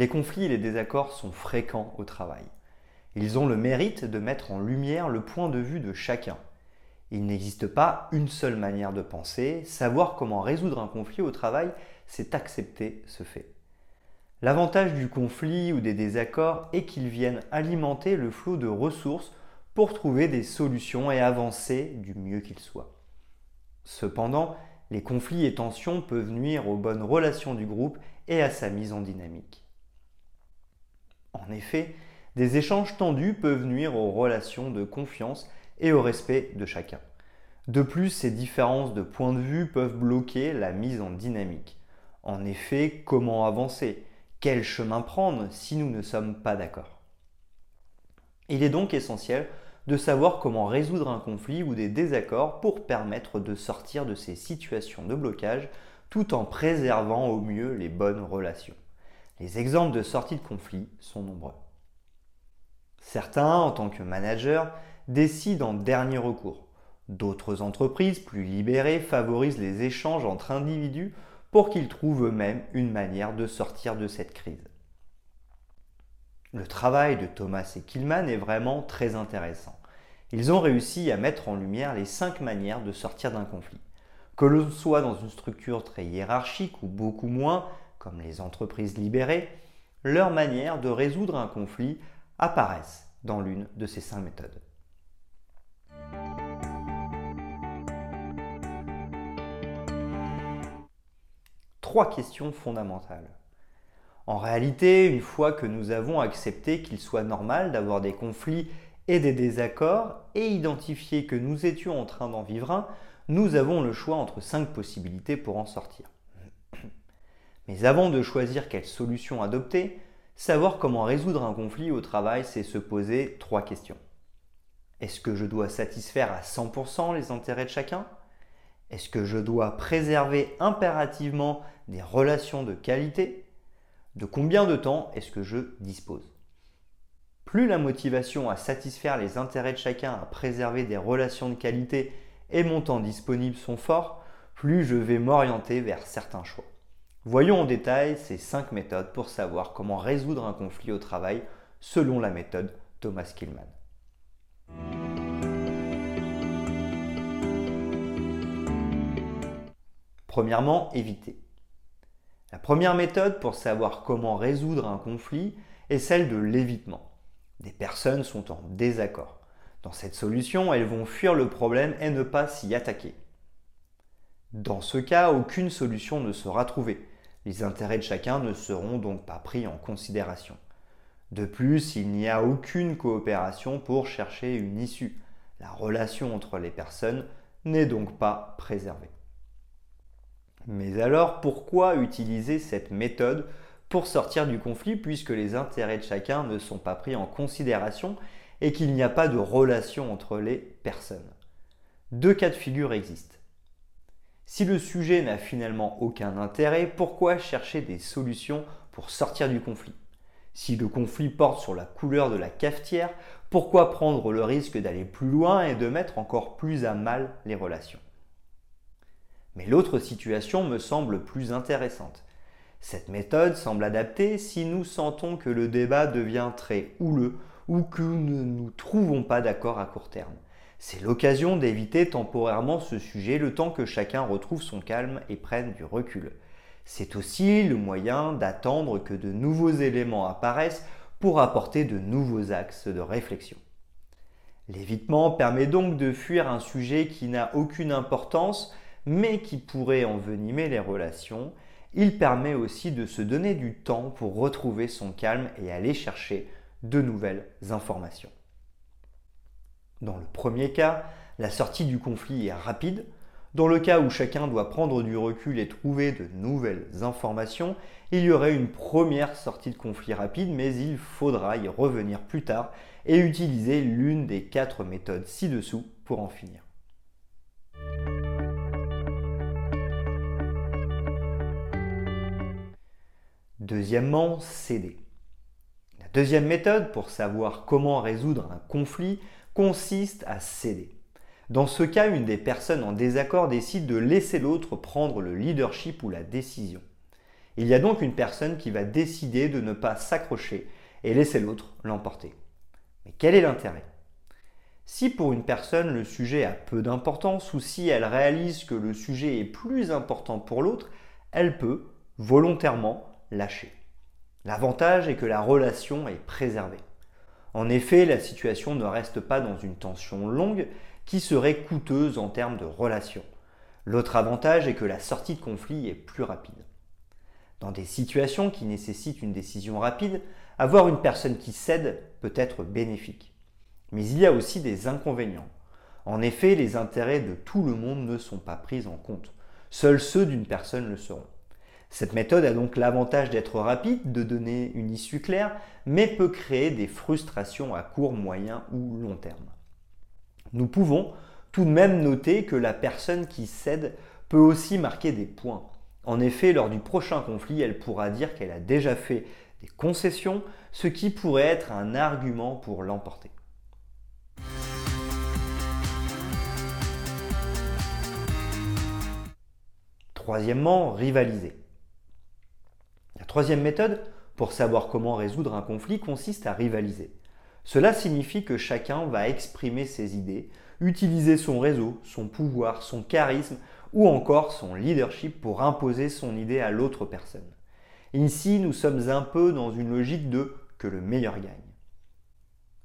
Les conflits et les désaccords sont fréquents au travail. Ils ont le mérite de mettre en lumière le point de vue de chacun. Il n'existe pas une seule manière de penser, savoir comment résoudre un conflit au travail, c'est accepter ce fait. L'avantage du conflit ou des désaccords est qu'ils viennent alimenter le flot de ressources pour trouver des solutions et avancer du mieux qu'il soit. Cependant, les conflits et tensions peuvent nuire aux bonnes relations du groupe et à sa mise en dynamique. En effet, des échanges tendus peuvent nuire aux relations de confiance et au respect de chacun. De plus, ces différences de point de vue peuvent bloquer la mise en dynamique. En effet, comment avancer? Quel chemin prendre si nous ne sommes pas d'accord? Il est donc essentiel de savoir comment résoudre un conflit ou des désaccords pour permettre de sortir de ces situations de blocage tout en préservant au mieux les bonnes relations. Les exemples de sortie de conflit sont nombreux. Certains, en tant que managers, décident en dernier recours. D'autres entreprises, plus libérées, favorisent les échanges entre individus pour qu'ils trouvent eux-mêmes une manière de sortir de cette crise. Le travail de Thomas et Killman est vraiment très intéressant. Ils ont réussi à mettre en lumière les cinq manières de sortir d'un conflit. Que l'on soit dans une structure très hiérarchique ou beaucoup moins, comme les entreprises libérées, leur manière de résoudre un conflit apparaissent dans l'une de ces cinq méthodes. Trois questions fondamentales. En réalité, une fois que nous avons accepté qu'il soit normal d'avoir des conflits et des désaccords et identifié que nous étions en train d'en vivre un, nous avons le choix entre cinq possibilités pour en sortir. Mais avant de choisir quelle solution adopter, savoir comment résoudre un conflit au travail, c'est se poser trois questions. Est-ce que je dois satisfaire à 100% les intérêts de chacun? Est-ce que je dois préserver impérativement des relations de qualité? De combien de temps est-ce que je dispose? Plus la motivation à satisfaire les intérêts de chacun, à préserver des relations de qualité et mon temps disponible sont forts, plus je vais m'orienter vers certains choix. Voyons en détail ces cinq méthodes pour savoir comment résoudre un conflit au travail selon la méthode Thomas Killman. Premièrement, éviter. La première méthode pour savoir comment résoudre un conflit est celle de l'évitement. Des personnes sont en désaccord. Dans cette solution, elles vont fuir le problème et ne pas s'y attaquer. Dans ce cas, aucune solution ne sera trouvée. Les intérêts de chacun ne seront donc pas pris en considération. De plus, il n'y a aucune coopération pour chercher une issue. La relation entre les personnes n'est donc pas préservée. Mais alors, pourquoi utiliser cette méthode pour sortir du conflit puisque les intérêts de chacun ne sont pas pris en considération et qu'il n'y a pas de relation entre les personnes? Deux cas de figure existent. Si le sujet n'a finalement aucun intérêt, pourquoi chercher des solutions pour sortir du conflit? Si le conflit porte sur la couleur de la cafetière, pourquoi prendre le risque d'aller plus loin et de mettre encore plus à mal les relations? Mais l'autre situation me semble plus intéressante. Cette méthode semble adaptée si nous sentons que le débat devient très houleux ou que nous ne nous trouvons pas d'accord à court terme. C'est l'occasion d'éviter temporairement ce sujet le temps que chacun retrouve son calme et prenne du recul. C'est aussi le moyen d'attendre que de nouveaux éléments apparaissent pour apporter de nouveaux axes de réflexion. L'évitement permet donc de fuir un sujet qui n'a aucune importance mais qui pourrait envenimer les relations. Il permet aussi de se donner du temps pour retrouver son calme et aller chercher de nouvelles informations. Dans le premier cas, la sortie du conflit est rapide. Dans le cas où chacun doit prendre du recul et trouver de nouvelles informations, il y aurait une première sortie de conflit rapide, mais il faudra y revenir plus tard et utiliser l'une des quatre méthodes ci-dessous pour en finir. Deuxièmement, céder. La deuxième méthode pour savoir comment résoudre un conflit consiste à céder. Dans ce cas, une des personnes en désaccord décide de laisser l'autre prendre le leadership ou la décision. Il y a donc une personne qui va décider de ne pas s'accrocher et laisser l'autre l'emporter. Mais quel est l'intérêt? Si pour une personne le sujet a peu d'importance ou si elle réalise que le sujet est plus important pour l'autre, elle peut volontairement lâcher. L'avantage est que la relation est préservée. En effet, la situation ne reste pas dans une tension longue, qui serait coûteuse en termes de relations. L'autre avantage est que la sortie de conflit est plus rapide. Dans des situations qui nécessitent une décision rapide, avoir une personne qui cède peut être bénéfique. Mais il y a aussi des inconvénients. En effet, les intérêts de tout le monde ne sont pas pris en compte. Seuls ceux d'une personne le seront. Cette méthode a donc l'avantage d'être rapide, de donner une issue claire, mais peut créer des frustrations à court, moyen ou long terme. Nous pouvons tout de même noter que la personne qui cède peut aussi marquer des points. En effet, lors du prochain conflit, elle pourra dire qu'elle a déjà fait des concessions, ce qui pourrait être un argument pour l'emporter. Troisièmement, rivaliser. Troisième méthode pour savoir comment résoudre un conflit consiste à rivaliser. Cela signifie que chacun va exprimer ses idées, utiliser son réseau, son pouvoir, son charisme ou encore son leadership pour imposer son idée à l'autre personne. Ici, nous sommes un peu dans une logique de que le meilleur gagne.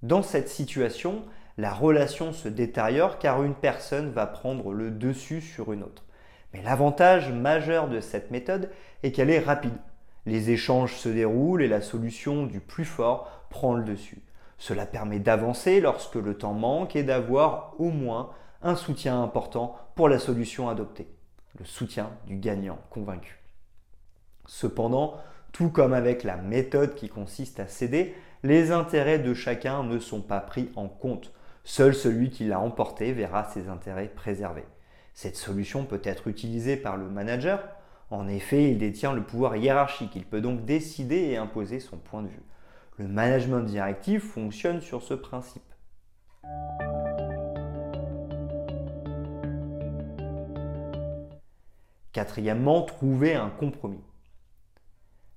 Dans cette situation, la relation se détériore car une personne va prendre le dessus sur une autre. Mais l'avantage majeur de cette méthode est qu'elle est rapide. Les échanges se déroulent et la solution du plus fort prend le dessus. Cela permet d'avancer lorsque le temps manque et d'avoir au moins un soutien important pour la solution adoptée, le soutien du gagnant convaincu. Cependant, tout comme avec la méthode qui consiste à céder, les intérêts de chacun ne sont pas pris en compte. Seul celui qui l'a emporté verra ses intérêts préservés. Cette solution peut être utilisée par le manager. En effet, il détient le pouvoir hiérarchique. Il peut donc décider et imposer son point de vue. Le management directif fonctionne sur ce principe. Quatrièmement, trouver un compromis.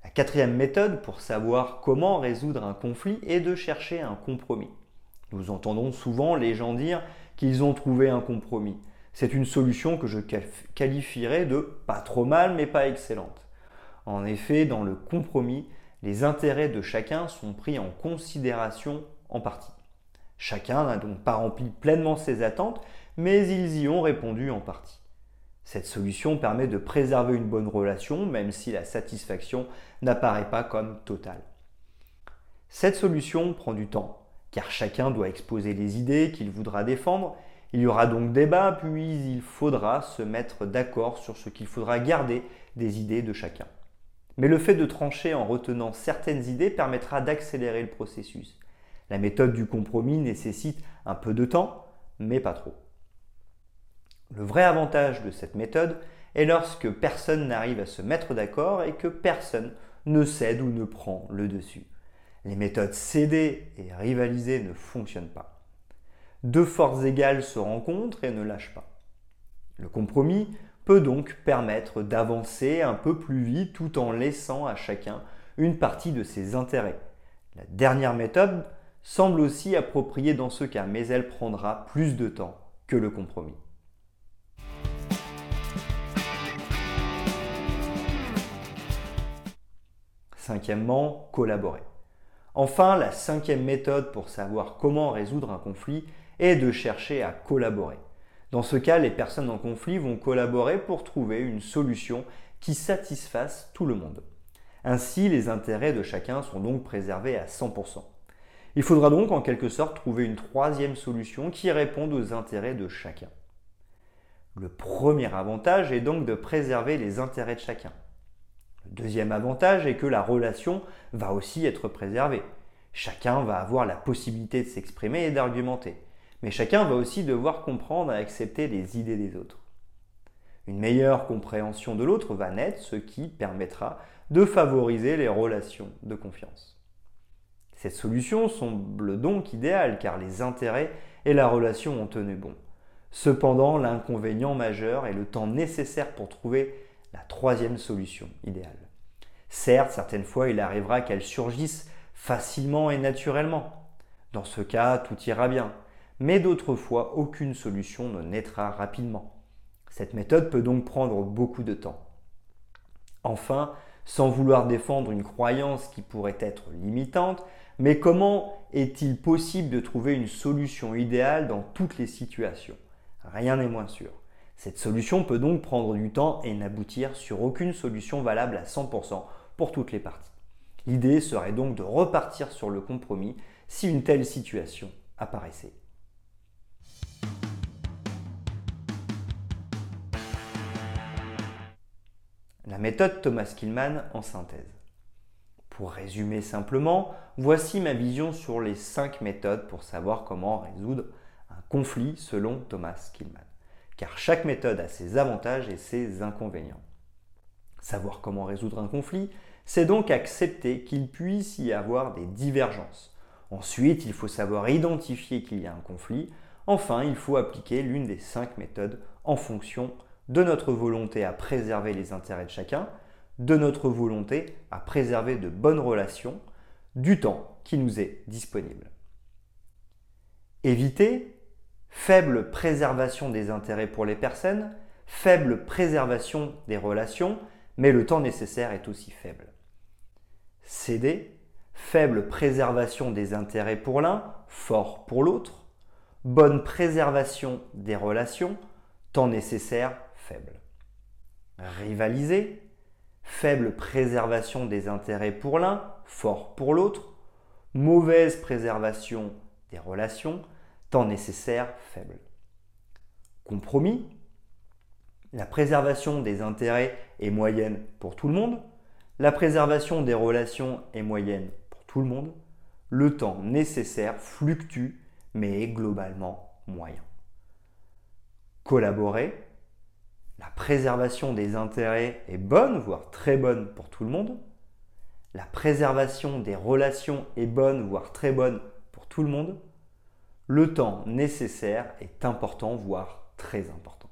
La quatrième méthode pour savoir comment résoudre un conflit est de chercher un compromis. Nous entendons souvent les gens dire qu'ils ont trouvé un compromis. C'est une solution que je qualifierais de pas trop mal mais pas excellente. En effet, dans le compromis, les intérêts de chacun sont pris en considération en partie. Chacun n'a donc pas rempli pleinement ses attentes, mais ils y ont répondu en partie. Cette solution permet de préserver une bonne relation, même si la satisfaction n'apparaît pas comme totale. Cette solution prend du temps, car chacun doit exposer les idées qu'il voudra défendre. Il y aura donc débat, puis il faudra se mettre d'accord sur ce qu'il faudra garder des idées de chacun. Mais le fait de trancher en retenant certaines idées permettra d'accélérer le processus. La méthode du compromis nécessite un peu de temps, mais pas trop. Le vrai avantage de cette méthode est lorsque personne n'arrive à se mettre d'accord et que personne ne cède ou ne prend le dessus. Les méthodes céder et rivaliser ne fonctionnent pas. Deux forces égales se rencontrent et ne lâchent pas. Le compromis peut donc permettre d'avancer un peu plus vite tout en laissant à chacun une partie de ses intérêts. La dernière méthode semble aussi appropriée dans ce cas, mais elle prendra plus de temps que le compromis. Cinquièmement, collaborer. Enfin, la cinquième méthode pour savoir comment résoudre un conflit est de chercher à collaborer. Dans ce cas, les personnes en conflit vont collaborer pour trouver une solution qui satisfasse tout le monde. Ainsi, les intérêts de chacun sont donc préservés à 100%. Il faudra donc en quelque sorte trouver une troisième solution qui réponde aux intérêts de chacun. Le premier avantage est donc de préserver les intérêts de chacun. Le deuxième avantage est que la relation va aussi être préservée. Chacun va avoir la possibilité de s'exprimer et d'argumenter. Mais chacun va aussi devoir comprendre et accepter les idées des autres. Une meilleure compréhension de l'autre va naître, ce qui permettra de favoriser les relations de confiance. Cette solution semble donc idéale car les intérêts et la relation ont tenu bon. Cependant, l'inconvénient majeur est le temps nécessaire pour trouver la troisième solution idéale. Certes, certaines fois, il arrivera qu'elle surgisse facilement et naturellement. Dans ce cas, tout ira bien. Mais d'autres fois, aucune solution ne naîtra rapidement. Cette méthode peut donc prendre beaucoup de temps. Enfin, sans vouloir défendre une croyance qui pourrait être limitante, mais comment est-il possible de trouver une solution idéale dans toutes les situations? Rien n'est moins sûr. Cette solution peut donc prendre du temps et n'aboutir sur aucune solution valable à 100% pour toutes les parties. L'idée serait donc de repartir sur le compromis si une telle situation apparaissait. La méthode Thomas Killman en synthèse. Pour résumer simplement, voici ma vision sur les 5 méthodes pour savoir comment résoudre un conflit selon Thomas Killman. Car chaque méthode a ses avantages et ses inconvénients. Savoir comment résoudre un conflit, c'est donc accepter qu'il puisse y avoir des divergences. Ensuite, il faut savoir identifier qu'il y a un conflit. Enfin, il faut appliquer l'une des cinq méthodes en fonction de notre volonté à préserver les intérêts de chacun, de notre volonté à préserver de bonnes relations, du temps qui nous est disponible. Éviter faible préservation des intérêts pour les personnes, faible préservation des relations, mais le temps nécessaire est aussi faible. Céder, faible préservation des intérêts pour l'un, fort pour l'autre, bonne préservation des relations, temps nécessaire faible. Rivaliser, faible préservation des intérêts pour l'un, fort pour l'autre, mauvaise préservation des relations, temps nécessaire faible. Compromis, la préservation des intérêts est moyenne pour tout le monde, la préservation des relations est moyenne pour tout le monde, le temps nécessaire fluctue mais est globalement moyen. Collaborer, la préservation des intérêts est bonne, voire très bonne pour tout le monde. La préservation des relations est bonne, voire très bonne pour tout le monde. Le temps nécessaire est important, voire très important.